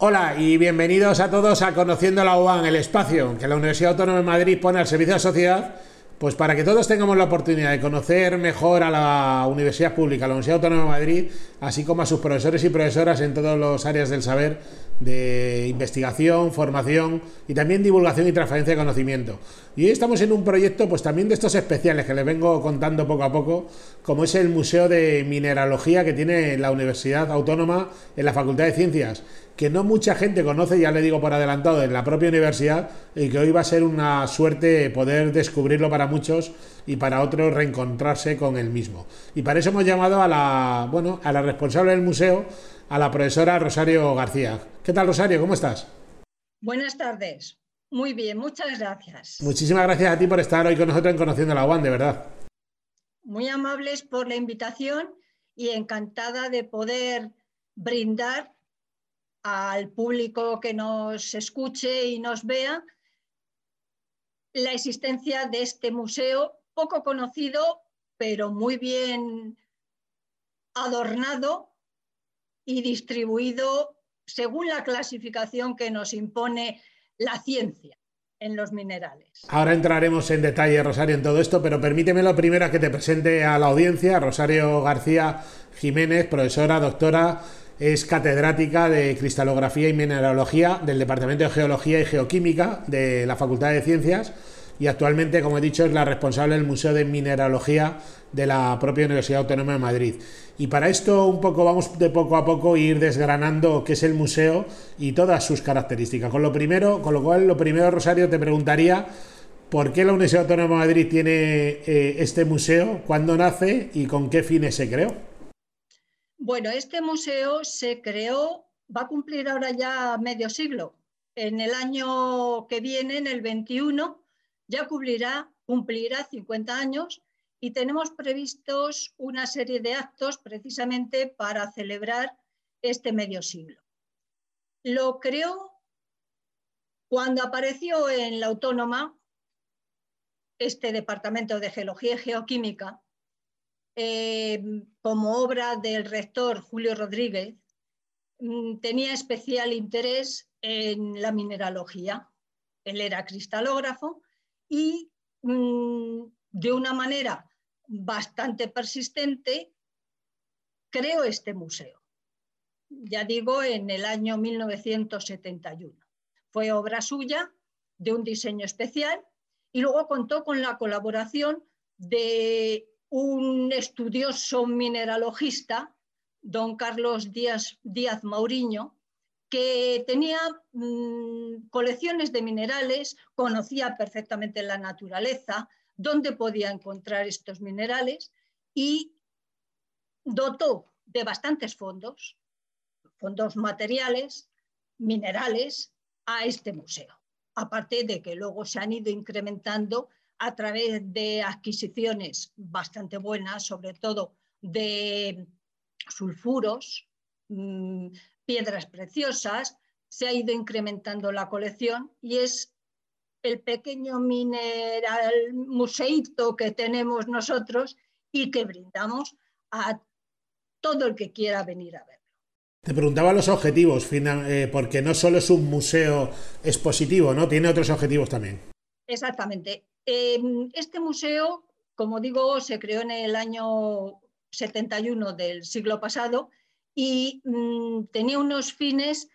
Hola y bienvenidos a todos a Conociendo la UAN, el espacio que la Universidad Autónoma de Madrid pone al servicio de la sociedad, pues para que todos tengamos la oportunidad de conocer mejor a la Universidad Pública, a la Universidad Autónoma de Madrid, así como a sus profesores y profesoras en todas las áreas del saber de investigación, formación y también divulgación y transferencia de conocimiento. Y hoy estamos en un proyecto pues también de estos especiales que les vengo contando poco a poco, como es el Museo de Mineralogía que tiene la Universidad Autónoma en la Facultad de Ciencias, que no mucha gente conoce, ya le digo por adelantado, en la propia universidad, y que hoy va a ser una suerte poder descubrirlo para muchos y para otros reencontrarse con el mismo. Y para eso hemos llamado a la, bueno, a la responsable del museo, a la profesora Rosario García. ¿Qué tal, Rosario? ¿Cómo estás? Buenas tardes. Muy bien, muchas gracias. Muchísimas gracias a ti por estar hoy con nosotros en Conociendo la UAN, de verdad. Muy amables por la invitación y encantada de poder brindar al público que nos escuche y nos vea la existencia de este museo poco conocido, pero muy bien adornado y distribuido según la clasificación que nos impone la ciencia en los minerales. Ahora entraremos en detalle, Rosario, en todo esto, pero permíteme lo primero que te presente a la audiencia. Rosario García Jiménez, profesora, doctora, es catedrática de cristalografía y mineralogía del Departamento de Geología y Geoquímica de la Facultad de Ciencias y actualmente, como he dicho, es la responsable del Museo de Mineralogía de la propia Universidad Autónoma de Madrid. Y para esto un poco vamos de poco a poco ir desgranando qué es el museo y todas sus características. Con lo primero, con lo cual lo primero Rosario te preguntaría por qué la Universidad Autónoma de Madrid tiene eh, este museo, cuándo nace y con qué fines se creó. Bueno, este museo se creó, va a cumplir ahora ya medio siglo. En el año que viene, en el 21, ya cumplirá, cumplirá 50 años y tenemos previstos una serie de actos precisamente para celebrar este medio siglo. Lo creó cuando apareció en la Autónoma este Departamento de Geología y Geoquímica eh, como obra del rector Julio Rodríguez, mm, tenía especial interés en la mineralogía. Él era cristalógrafo y mm, de una manera bastante persistente creó este museo. Ya digo, en el año 1971. Fue obra suya, de un diseño especial, y luego contó con la colaboración de un estudioso mineralogista, don Carlos Díaz, Díaz Mauriño, que tenía mm, colecciones de minerales, conocía perfectamente la naturaleza, dónde podía encontrar estos minerales y dotó de bastantes fondos, fondos materiales, minerales, a este museo. Aparte de que luego se han ido incrementando a través de adquisiciones bastante buenas, sobre todo de sulfuros, mm, piedras preciosas, se ha ido incrementando la colección y es el pequeño mineral museito que tenemos nosotros y que brindamos a todo el que quiera venir a verlo. Te preguntaba los objetivos, eh, porque no solo es un museo expositivo, ¿no? Tiene otros objetivos también. Exactamente. Em, este museo, como digo, se creó en el año 71 del siglo pasado y mm, tenía unos fines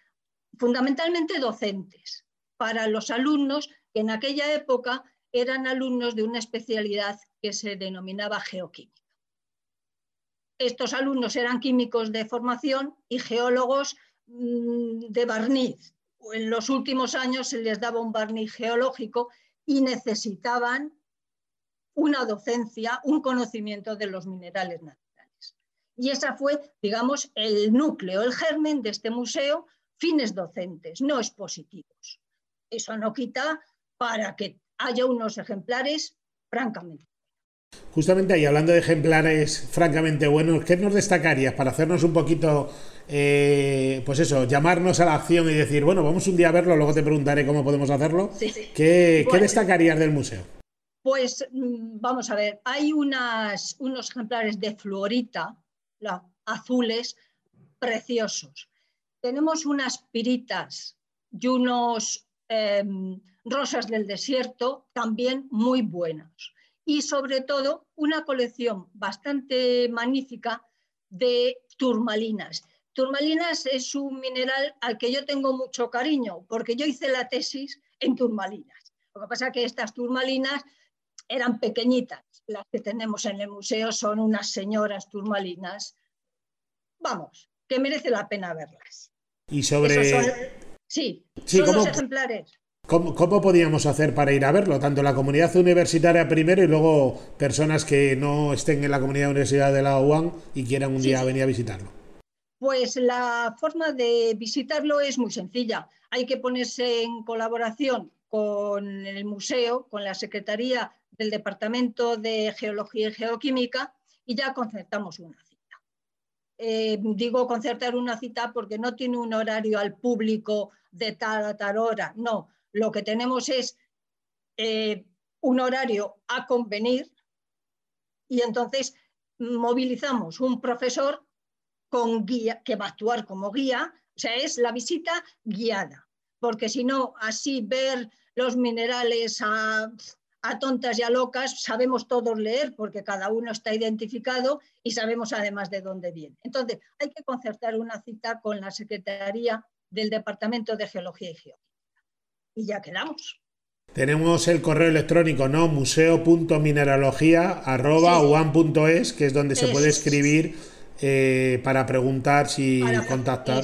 fundamentalmente docentes para los alumnos que en aquella época eran alumnos de una especialidad que se denominaba geoquímica. Estos alumnos eran químicos de formación y geólogos mm, de barniz. En los últimos años se les daba un barniz geológico y necesitaban una docencia, un conocimiento de los minerales naturales. Y esa fue, digamos, el núcleo, el germen de este museo, fines docentes, no expositivos. Eso no quita para que haya unos ejemplares francamente. Justamente ahí, hablando de ejemplares francamente buenos, ¿qué nos destacarías para hacernos un poquito, eh, pues eso, llamarnos a la acción y decir, bueno, vamos un día a verlo, luego te preguntaré cómo podemos hacerlo? ¿Qué, destacarías del museo? Pues mm, vamos a ver, hay unas, unos ejemplares de fluorita, azules, preciosos. tenemos unas piritas y unos em, rosas del desierto también muy buenas. Y sobre todo una colección bastante magnífica de turmalinas. Turmalinas es un mineral al que yo tengo mucho cariño porque yo hice la tesis en turmalinas. Lo que pasa es que estas turmalinas eran pequeñitas. Las que tenemos en el museo son unas señoras turmalinas. Vamos, que merece la pena verlas. Y sobre... Sí, son los ejemplares. ¿Cómo, podríamos hacer para ir a verlo? Tanto la comunidad universitaria primero y luego personas que no estén en la comunidad universitaria de la UAM y quieran un día venir a visitarlo. Pues la forma de visitarlo es muy sencilla. Hay que ponerse en colaboración con el museo, con la Secretaría del Departamento de Geología y Geoquímica y ya concertamos una cita. Eh, digo concertar una cita porque no tiene un horario al público de tal a tal hora, no. Lo que tenemos es eh, un horario a convenir y entonces movilizamos un profesor con guía, que va a actuar como guía, o sea, es la visita guiada, porque si no, así ver los minerales a, tontas y a locas, sabemos todos leer porque cada uno está identificado y sabemos además de dónde viene. Entonces, hay que concertar una cita con la Secretaría del Departamento de Geología y Geología. Y ya quedamos. Tenemos el correo electrónico, ¿no? museo.mineralogía.es, que es donde se puede escribir eh, para preguntar si contactar.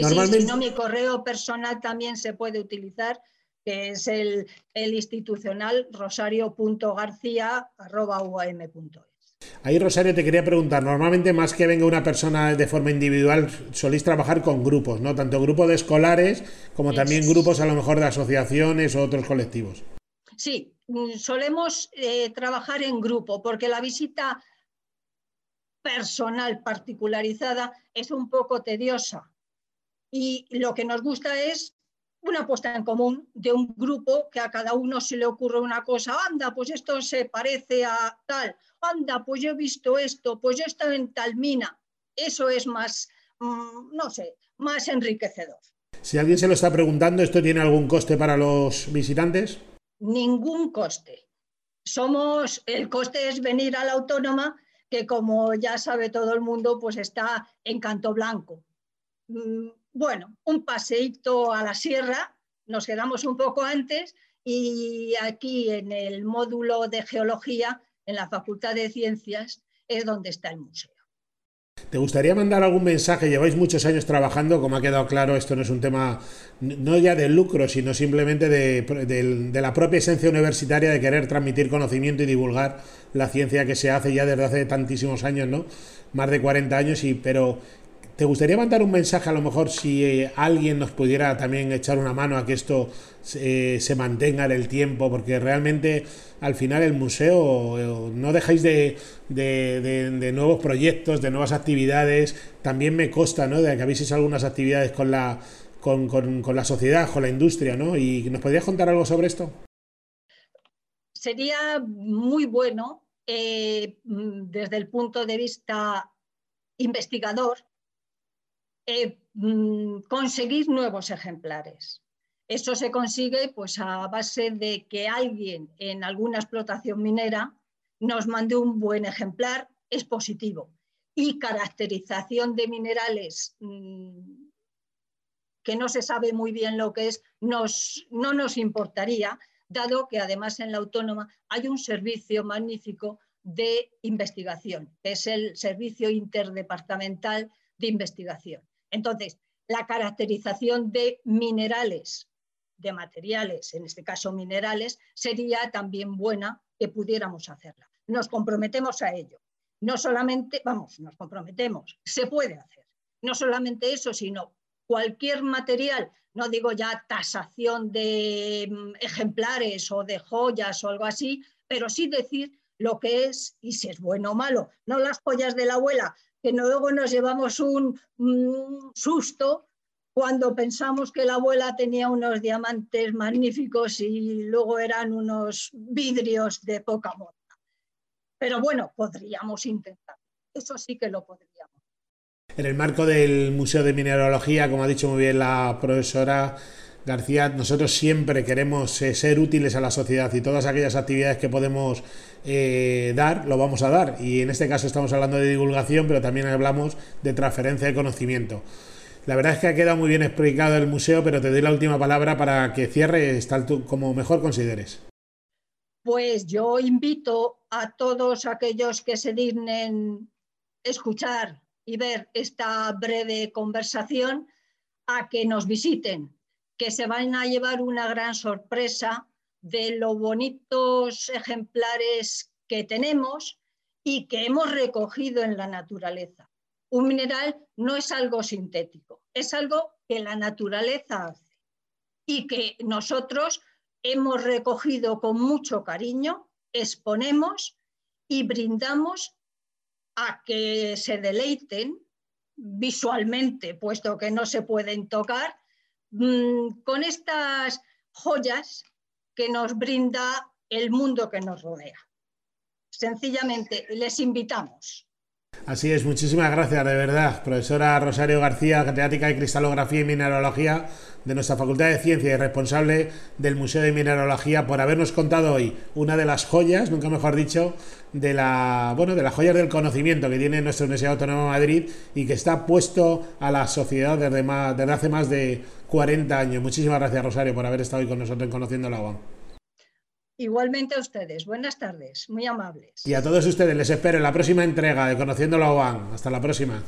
Normalmente... si no, mi correo personal también se puede utilizar, que es el, el institucional rosario.garcía.uam.es. Ahí, Rosario, te quería preguntar, normalmente más que venga una persona de forma individual, soléis trabajar con grupos, ¿no? Tanto grupos de escolares como también grupos a lo mejor de asociaciones o otros colectivos. Sí, mm, solemos eh, trabajar en grupo porque la visita personal particularizada es un poco tediosa. Y lo que nos gusta es una puesta en común de un grupo que a cada uno se le ocurre una cosa, anda, pues esto se parece a tal, anda, pues yo he visto esto, pues yo he estado en tal mina. Eso es más, mm, no sé, más enriquecedor. Si alguien se lo está preguntando, ¿esto tiene algún coste para los visitantes? Ningún coste. Somos, el coste es venir a la autónoma, que como ya sabe todo el mundo, pues está en Canto Blanco. Mm, bueno, un paseíto a la sierra, nos quedamos un poco antes y aquí en el módulo de geología, en la Facultad de Ciencias, es donde está el museo. ¿Te gustaría mandar algún mensaje? Lleváis muchos años trabajando, como ha quedado claro, esto no es un tema no ya de lucro, sino simplemente de, de, la propia esencia universitaria de querer transmitir conocimiento y divulgar la ciencia que se hace ya desde hace tantísimos años, ¿no? Más de 40 años, y, pero ¿Te gustaría mandar un mensaje a lo mejor si eh, alguien nos pudiera también echar una mano a que esto eh, se mantenga en el tiempo? Porque realmente al final el museo eh, no dejáis de, nuevos proyectos, de nuevas actividades. También me consta ¿no? de que habéis hecho algunas actividades con la, con, la sociedad, con la industria. ¿no? ¿Y nos podrías contar algo sobre esto? Sería muy bueno desde el punto de vista investigador eh, mm, conseguir nuevos ejemplares. Eso se consigue pues, a base de que alguien en alguna explotación minera nos mande un buen ejemplar, es positivo. Y caracterización de minerales mm, que no se sabe muy bien lo que es, nos, no nos importaría, dado que además en la autónoma hay un servicio magnífico de investigación, es el Servicio Interdepartamental de Investigación. Entonces, la caracterización de minerales, de materiales, en este caso minerales, sería también buena que pudiéramos hacerla. Nos comprometemos a ello. No solamente, vamos, nos comprometemos, se puede hacer. No solamente eso, sino cualquier material, no digo ya tasación de mm, ejemplares o de joyas o algo así, pero sí decir lo que es y si es bueno o malo. No las joyas de la abuela, que luego nos llevamos un, susto cuando pensamos que la abuela tenía unos diamantes magníficos y luego eran unos vidrios de poca moda. Pero bueno, podríamos intentar. Eso sí que lo podríamos. En el marco del Museo de Mineralogía, como ha dicho muy bien la profesora García, nosotros siempre queremos eh, ser útiles a la sociedad y todas aquellas actividades que podemos eh, dar, lo vamos a dar. Y en este caso estamos hablando de divulgación, pero también hablamos de transferencia de conocimiento. La verdad es que ha quedado muy bien explicado el museo, pero te doy la última palabra para que cierres tal como mejor consideres. Pues yo invito a todos aquellos que se dignen escuchar y ver esta breve conversación a que nos visiten, que se van a llevar una gran sorpresa de los bonitos ejemplares que tenemos y que hemos recogido en la naturaleza. Un mineral no es algo sintético, es algo que la naturaleza hace y que nosotros hemos recogido con mucho cariño, exponemos y brindamos a que se deleiten visualmente, puesto que no se pueden tocar, mm, con estas joyas que nos brinda el mundo que nos rodea. Sencillamente, les invitamos. Así es, muchísimas gracias, de verdad, profesora Rosario García, catedrática de Cristalografía y Mineralogía de nuestra Facultad de Ciencia y responsable del Museo de Mineralogía, por habernos contado hoy una de las joyas, nunca mejor dicho, de la bueno, de las joyas del conocimiento que tiene nuestra Universidad Autónoma de Madrid y que está puesto a la sociedad desde, desde hace más de 40 años. Muchísimas gracias, Rosario, por haber estado hoy con nosotros en Conociendo la UAM. Igualmente a ustedes. Buenas tardes, muy amables. Y a todos ustedes les espero en la próxima entrega de Conociendo la OAN. Hasta la próxima.